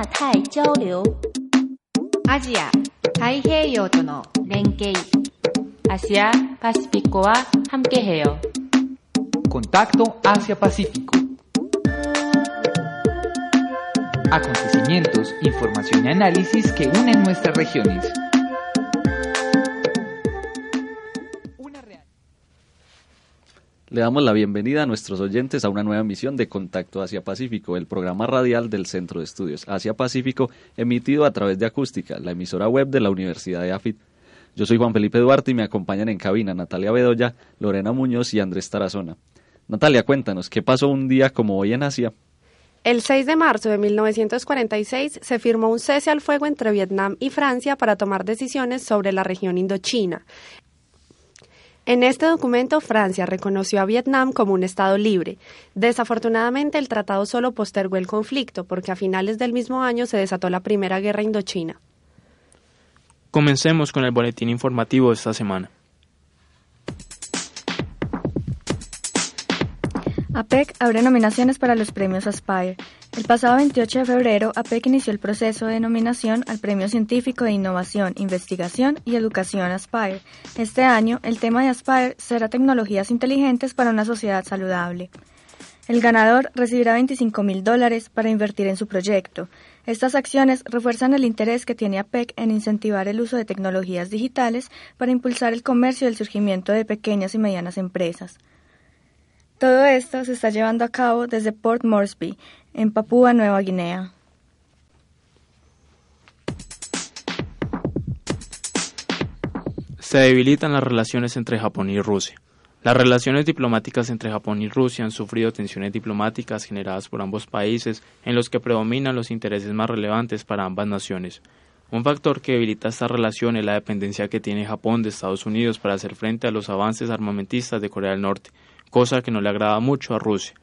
亚太交流。アジア、太平洋との連携。Asia Hamkeheo. Contacto Asia-Pacífico. Acontecimientos, información y análisis que unen nuestras regiones. Le damos la bienvenida a nuestros oyentes a una nueva emisión de Contacto Asia Pacífico, el programa radial del Centro de Estudios Asia Pacífico, emitido a través de Acústica, la emisora web de la Universidad de AFIT. Yo soy Juan Felipe Duarte y me acompañan en cabina Natalia Bedoya, Lorena Muñoz y Andrés Tarazona. Natalia, cuéntanos, ¿qué pasó un día como hoy en Asia? El 6 de marzo de 1946 se firmó un cese al fuego entre Vietnam y Francia para tomar decisiones sobre la región Indochina. En este documento, Francia reconoció a Vietnam como un Estado libre. Desafortunadamente, el tratado solo postergó el conflicto, porque a finales del mismo año se desató la Primera Guerra Indochina. Comencemos con el boletín informativo de esta semana. APEC abre nominaciones para los premios Aspire. El pasado 28 de febrero, APEC inició el proceso de nominación al Premio Científico de Innovación, Investigación y Educación Aspire. Este año, el tema de Aspire será Tecnologías Inteligentes para una Sociedad Saludable. El ganador recibirá 25 mil dólares para invertir en su proyecto. Estas acciones refuerzan el interés que tiene APEC en incentivar el uso de tecnologías digitales para impulsar el comercio y el surgimiento de pequeñas y medianas empresas. Todo esto se está llevando a cabo desde Port Moresby, en Papúa Nueva Guinea. Se debilitan las relaciones entre Japón y Rusia. Las relaciones diplomáticas entre Japón y Rusia han sufrido tensiones diplomáticas generadas por ambos países en los que predominan los intereses más relevantes para ambas naciones. Un factor que debilita esta relación es la dependencia que tiene Japón de Estados Unidos para hacer frente a los avances armamentistas de Corea del Norte, cosa que no le agrada mucho a Rusia.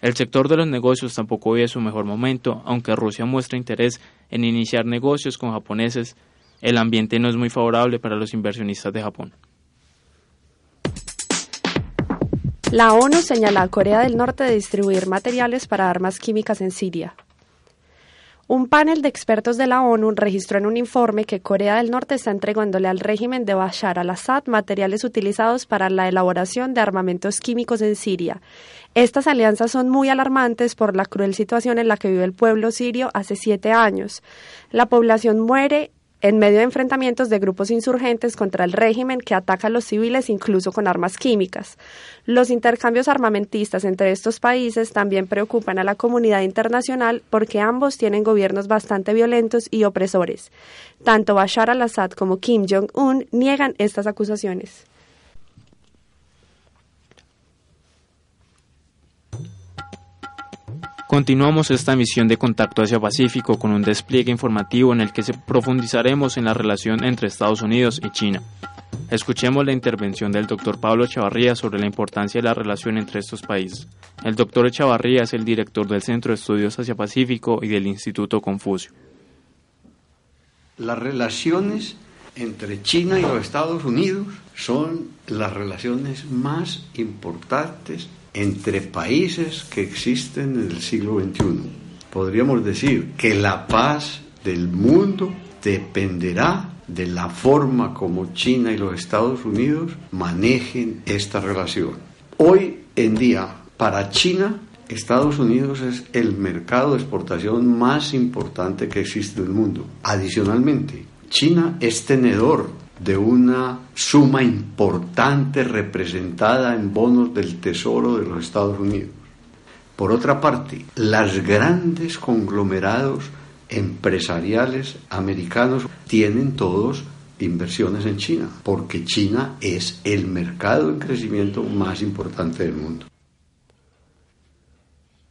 El sector de los negocios tampoco vive su mejor momento, aunque Rusia muestra interés en iniciar negocios con japoneses, el ambiente no es muy favorable para los inversionistas de Japón. La ONU señala a Corea del Norte de distribuir materiales para armas químicas en Siria. Un panel de expertos de la ONU registró en un informe que Corea del Norte está entregándole al régimen de Bashar al-Assad materiales utilizados para la elaboración de armamentos químicos en Siria. Estas alianzas son muy alarmantes por la cruel situación en la que vive el pueblo sirio hace siete años. La población muere en medio de enfrentamientos de grupos insurgentes contra el régimen que ataca a los civiles incluso con armas químicas. Los intercambios armamentistas entre estos países también preocupan a la comunidad internacional porque ambos tienen gobiernos bastante violentos y opresores. Tanto Bashar al-Assad como Kim Jong-un niegan estas acusaciones. Continuamos esta emisión de Contacto Asia Pacífico con un despliegue informativo en el que se profundizaremos en la relación entre Estados Unidos y China. Escuchemos la intervención del doctor Pablo Chavarría sobre la importancia de la relación entre estos países. El doctor Chavarría es el director del Centro de Estudios Asia Pacífico y del Instituto Confucio. Las relaciones entre China y los Estados Unidos son las relaciones más importantes entre países que existen en el siglo XXI. Podríamos decir que la paz del mundo dependerá de la forma como China y los Estados Unidos manejen esta relación. Hoy en día, para China, Estados Unidos es el mercado de exportación más importante que existe en el mundo. Adicionalmente, China es tenedor de una suma importante representada en bonos del Tesoro de los Estados Unidos. Por otra parte, los grandes conglomerados empresariales americanos tienen todos inversiones en China, porque China es el mercado en crecimiento más importante del mundo.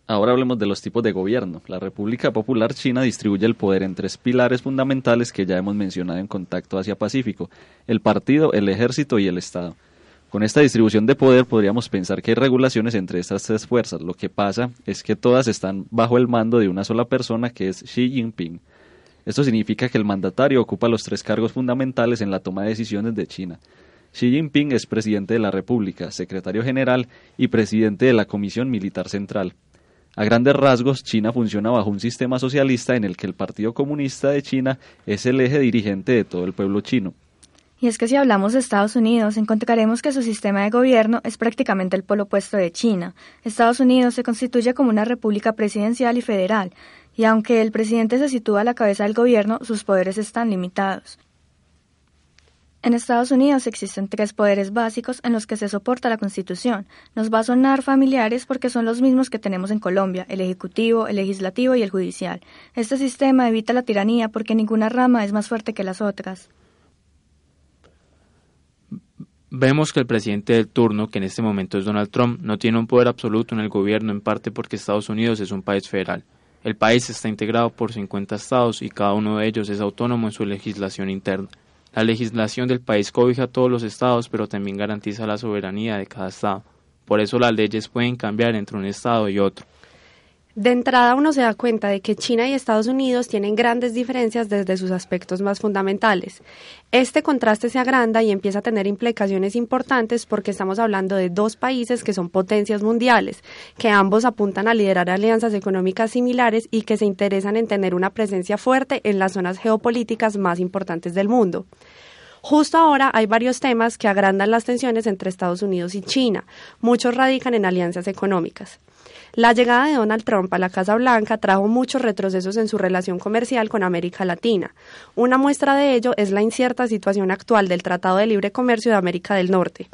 Ahora hablemos de los tipos de gobierno. La República Popular China distribuye el poder en tres pilares fundamentales que ya hemos mencionado en Contacto Asia-Pacífico, el partido, el ejército y el Estado. Con esta distribución de poder podríamos pensar que hay regulaciones entre estas tres fuerzas. Lo que pasa es que todas están bajo el mando de una sola persona que es Xi Jinping. Esto significa que el mandatario ocupa los tres cargos fundamentales en la toma de decisiones de China. Xi Jinping es presidente de la República, secretario general y presidente de la Comisión Militar Central. A grandes rasgos, China funciona bajo un sistema socialista en el que el Partido Comunista de China es el eje dirigente de todo el pueblo chino. Y es que si hablamos de Estados Unidos, encontraremos que su sistema de gobierno es prácticamente el polo opuesto de China. Estados Unidos se constituye como una república presidencial y federal, y aunque el presidente se sitúa a la cabeza del gobierno, sus poderes están limitados. En Estados Unidos existen tres poderes básicos en los que se soporta la Constitución. Nos va a sonar familiares porque son los mismos que tenemos en Colombia, el Ejecutivo, el Legislativo y el Judicial. Este sistema evita la tiranía porque ninguna rama es más fuerte que las otras. Vemos que el presidente del turno, que en este momento es Donald Trump, no tiene un poder absoluto en el gobierno en parte porque Estados Unidos es un país federal. El país está integrado por 50 estados y cada uno de ellos es autónomo en su legislación interna. La legislación del país cobija a todos los estados, pero también garantiza la soberanía de cada estado. Por eso las leyes pueden cambiar entre un estado y otro. De entrada uno se da cuenta de que China y Estados Unidos tienen grandes diferencias desde sus aspectos más fundamentales. Este contraste se agranda y empieza a tener implicaciones importantes porque estamos hablando de dos países que son potencias mundiales, que ambos apuntan a liderar alianzas económicas similares y que se interesan en tener una presencia fuerte en las zonas geopolíticas más importantes del mundo. Justo ahora hay varios temas que agrandan las tensiones entre Estados Unidos y China. Muchos radican en alianzas económicas. La llegada de Donald Trump a la Casa Blanca trajo muchos retrocesos en su relación comercial con América Latina. Una muestra de ello es la incierta situación actual del Tratado de Libre Comercio de América del Norte.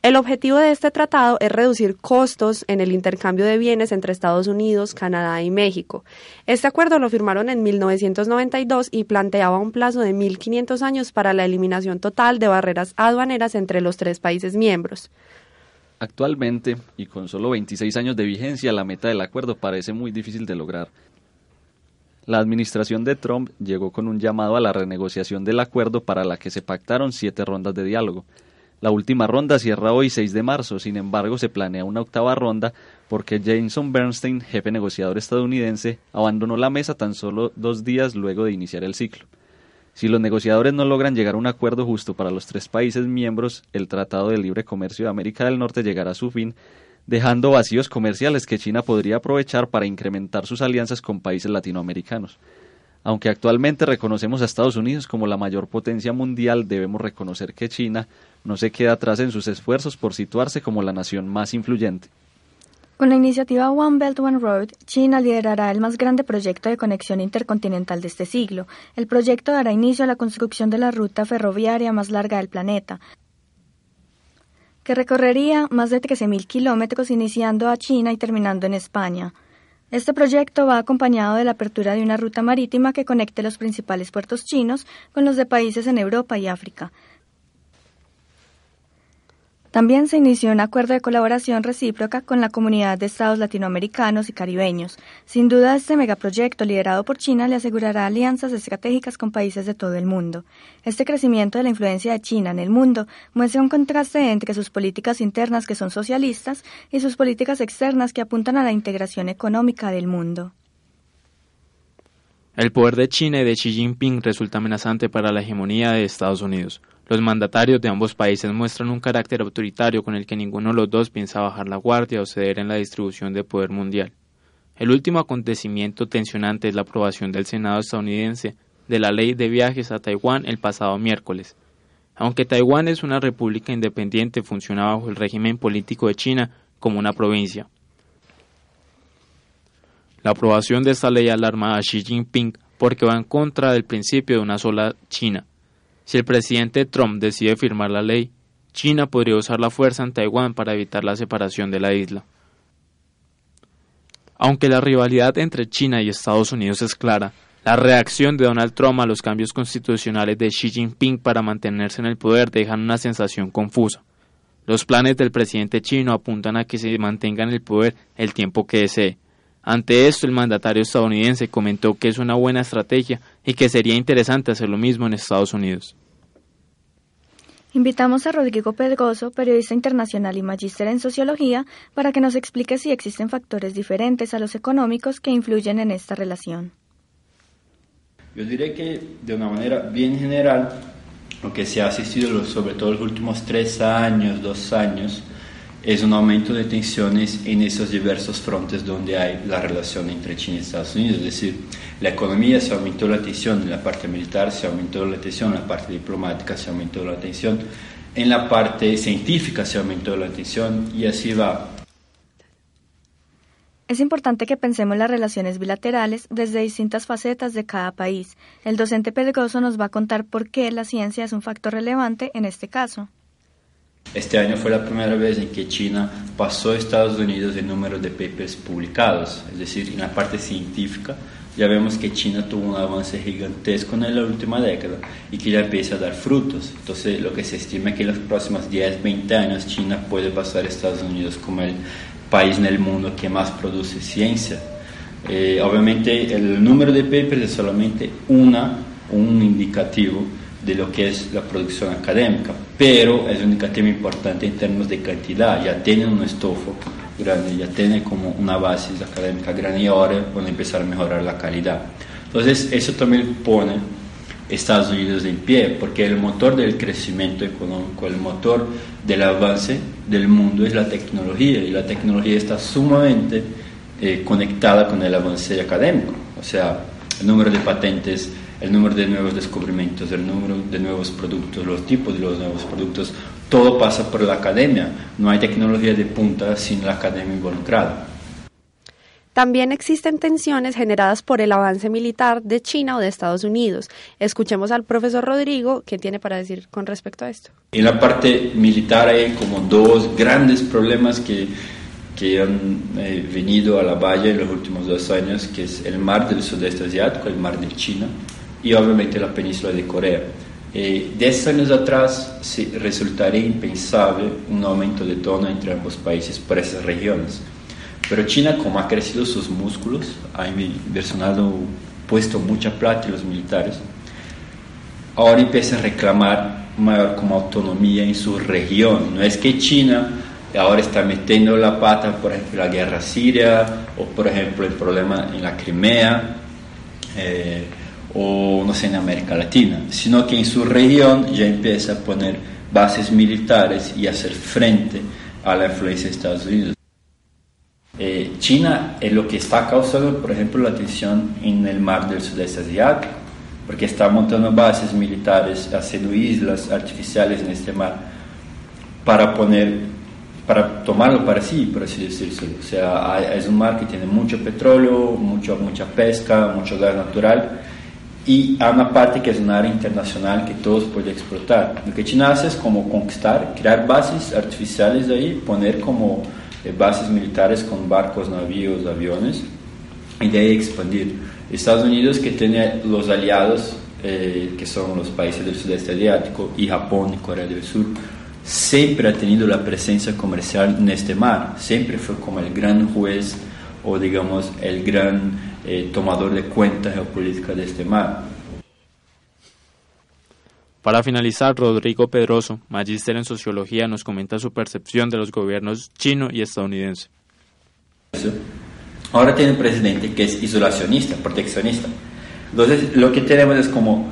El objetivo de este tratado es reducir costos en el intercambio de bienes entre Estados Unidos, Canadá y México. Este acuerdo lo firmaron en 1992 y planteaba un plazo de 1.500 años para la eliminación total de barreras aduaneras entre los tres países miembros. Actualmente, y con solo 26 años de vigencia, la meta del acuerdo parece muy difícil de lograr. La administración de Trump llegó con un llamado a la renegociación del acuerdo para la que se pactaron siete rondas de diálogo. La última ronda cierra hoy 6 de marzo, sin embargo se planea una octava ronda porque Jason Bernstein, jefe negociador estadounidense, abandonó la mesa tan solo dos días luego de iniciar el ciclo. Si los negociadores no logran llegar a un acuerdo justo para los tres países miembros, el Tratado de Libre Comercio de América del Norte llegará a su fin, dejando vacíos comerciales que China podría aprovechar para incrementar sus alianzas con países latinoamericanos. Aunque actualmente reconocemos a Estados Unidos como la mayor potencia mundial, debemos reconocer que China no se queda atrás en sus esfuerzos por situarse como la nación más influyente. Con la iniciativa One Belt One Road, China liderará el más grande proyecto de conexión intercontinental de este siglo. El proyecto dará inicio a la construcción de la ruta ferroviaria más larga del planeta, que recorrería más de 13.000 kilómetros iniciando a China y terminando en España. Este proyecto va acompañado de la apertura de una ruta marítima que conecte los principales puertos chinos con los de países en Europa y África. También se inició un acuerdo de colaboración recíproca con la comunidad de estados latinoamericanos y caribeños. Sin duda, este megaproyecto liderado por China le asegurará alianzas estratégicas con países de todo el mundo. Este crecimiento de la influencia de China en el mundo muestra un contraste entre sus políticas internas que son socialistas y sus políticas externas que apuntan a la integración económica del mundo. El poder de China y de Xi Jinping resulta amenazante para la hegemonía de Estados Unidos. Los mandatarios de ambos países muestran un carácter autoritario con el que ninguno de los dos piensa bajar la guardia o ceder en la distribución de poder mundial. El último acontecimiento tensionante es la aprobación del Senado estadounidense de la ley de viajes a Taiwán el pasado miércoles. Aunque Taiwán es una república independiente, funciona bajo el régimen político de China como una provincia. La aprobación de esta ley alarma a Xi Jinping porque va en contra del principio de una sola China, si el presidente Trump decide firmar la ley, China podría usar la fuerza en Taiwán para evitar la separación de la isla. Aunque la rivalidad entre China y Estados Unidos es clara, la reacción de Donald Trump a los cambios constitucionales de Xi Jinping para mantenerse en el poder dejan una sensación confusa. Los planes del presidente chino apuntan a que se mantenga en el poder el tiempo que desee, ante esto, el mandatario estadounidense comentó que es una buena estrategia y que sería interesante hacer lo mismo en Estados Unidos. Invitamos a Rodrigo Pedroso, periodista internacional y magíster en sociología, para que nos explique si existen factores diferentes a los económicos que influyen en esta relación. Yo diré que de una manera bien general, lo que se ha asistido sobre todo los últimos tres años, dos años, es un aumento de tensiones en esos diversos frontes donde hay la relación entre China y Estados Unidos. Es decir, la economía se aumentó la tensión en la parte militar, se aumentó la tensión en la parte diplomática, se aumentó la tensión en la parte científica, se aumentó la tensión y así va. Es importante que pensemos las relaciones bilaterales desde distintas facetas de cada país. El docente Pedroso nos va a contar por qué la ciencia es un factor relevante en este caso. Este año fue la primera vez en que China pasó a Estados Unidos en número de papers publicados, es decir, en la parte científica. Ya vemos que China tuvo un avance gigantesco en la última década y que ya empieza a dar frutos. Entonces, lo que se estima es que en los próximos 10, 20 años China puede pasar a Estados Unidos como el país en el mundo que más produce ciencia. Eh, obviamente el número de papers es solamente una, un indicativo de lo que es la producción académica, pero es un indicativo importante en términos de cantidad, ya tiene un estofo grande, ya tiene como una base académica grande y ahora van a empezar a mejorar la calidad. Entonces eso también pone Estados Unidos en pie, porque el motor del crecimiento económico, el motor del avance del mundo es la tecnología y la tecnología está sumamente eh, conectada con el avance académico, o sea, el número de patentes, el número de nuevos descubrimientos, el número de nuevos productos, los tipos de los nuevos productos, todo pasa por la academia, no hay tecnología de punta sin la academia involucrada. También existen tensiones generadas por el avance militar de China o de Estados Unidos. Escuchemos al profesor Rodrigo qué tiene para decir con respecto a esto. En la parte militar hay como dos grandes problemas que, que han eh, venido a la valla en los últimos dos años, que es el mar del sudeste asiático, el mar de China y obviamente la península de Corea. Eh, diez años atrás se resultaría impensable un aumento de tono entre ambos países por esas regiones. Pero China, como ha crecido sus músculos, ha inversionado, puesto mucha plata en los militares, ahora empieza a reclamar mayor como autonomía en su región. No es que China ahora está metiendo la pata, por ejemplo, la guerra siria o, por ejemplo, el problema en la Crimea eh, o, no sé, en América Latina, sino que en su región ya empieza a poner bases militares y hacer frente a la influencia de Estados Unidos. Eh, China es lo que está causando, por ejemplo, la tensión en el mar del sudeste asiático, porque está montando bases militares, haciendo islas artificiales en este mar para poner, para tomarlo para sí, por así decirlo. O sea, es un mar que tiene mucho petróleo, mucho, mucha pesca, mucho gas natural y hay una parte que es un área internacional que todos pueden explotar. Lo que China hace es como conquistar, crear bases artificiales ahí, poner como eh, bases militares con barcos, navíos, aviones, y de ahí expandir. Estados Unidos, que tiene los aliados, eh, que son los países del sudeste asiático, y Japón y Corea del Sur, siempre ha tenido la presencia comercial en este mar, siempre fue como el gran juez o digamos el gran eh, tomador de cuenta geopolítica de este mar. Para finalizar, Rodrigo Pedroso, magíster en sociología, nos comenta su percepción de los gobiernos chino y estadounidense. Ahora tiene un presidente que es isolacionista, proteccionista. Entonces, lo que tenemos es como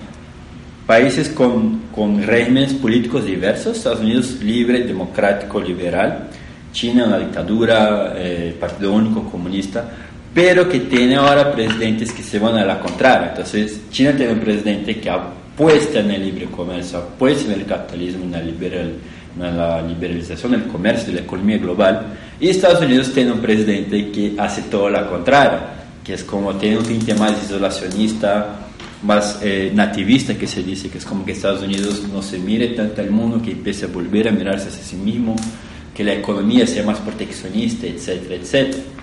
países con, con regímenes políticos diversos, Estados Unidos libre, democrático, liberal, China una dictadura, eh, partido único, comunista, pero que tiene ahora presidentes que se van a la contraria. Entonces, China tiene un presidente que apuesta en el libre comercio, apuesta en el capitalismo, en la, liberal, en la liberalización del comercio, de la economía global, y Estados Unidos tiene un presidente que hace todo lo contrario, que es como tiene un tinte más isolacionista, más eh, nativista que se dice, que es como que Estados Unidos no se mire tanto al mundo, que empiece a volver a mirarse hacia sí mismo, que la economía sea más proteccionista, etcétera, etcétera.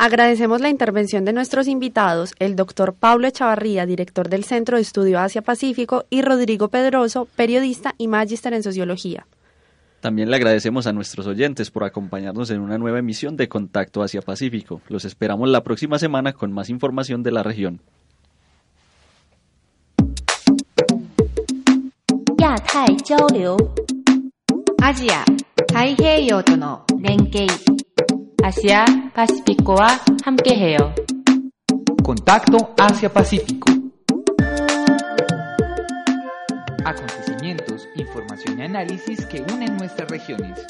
Agradecemos la intervención de nuestros invitados, el doctor Pablo Echavarría, director del Centro de Estudio Asia-Pacífico, y Rodrigo Pedroso, periodista y magíster en sociología. También le agradecemos a nuestros oyentes por acompañarnos en una nueva emisión de Contacto Asia-Pacífico. Los esperamos la próxima semana con más información de la región. Asia, 아시아 파시피코와 함께해요. Contacto Asia Pacífico. Acontecimientos, información y análisis que unen nuestras regiones.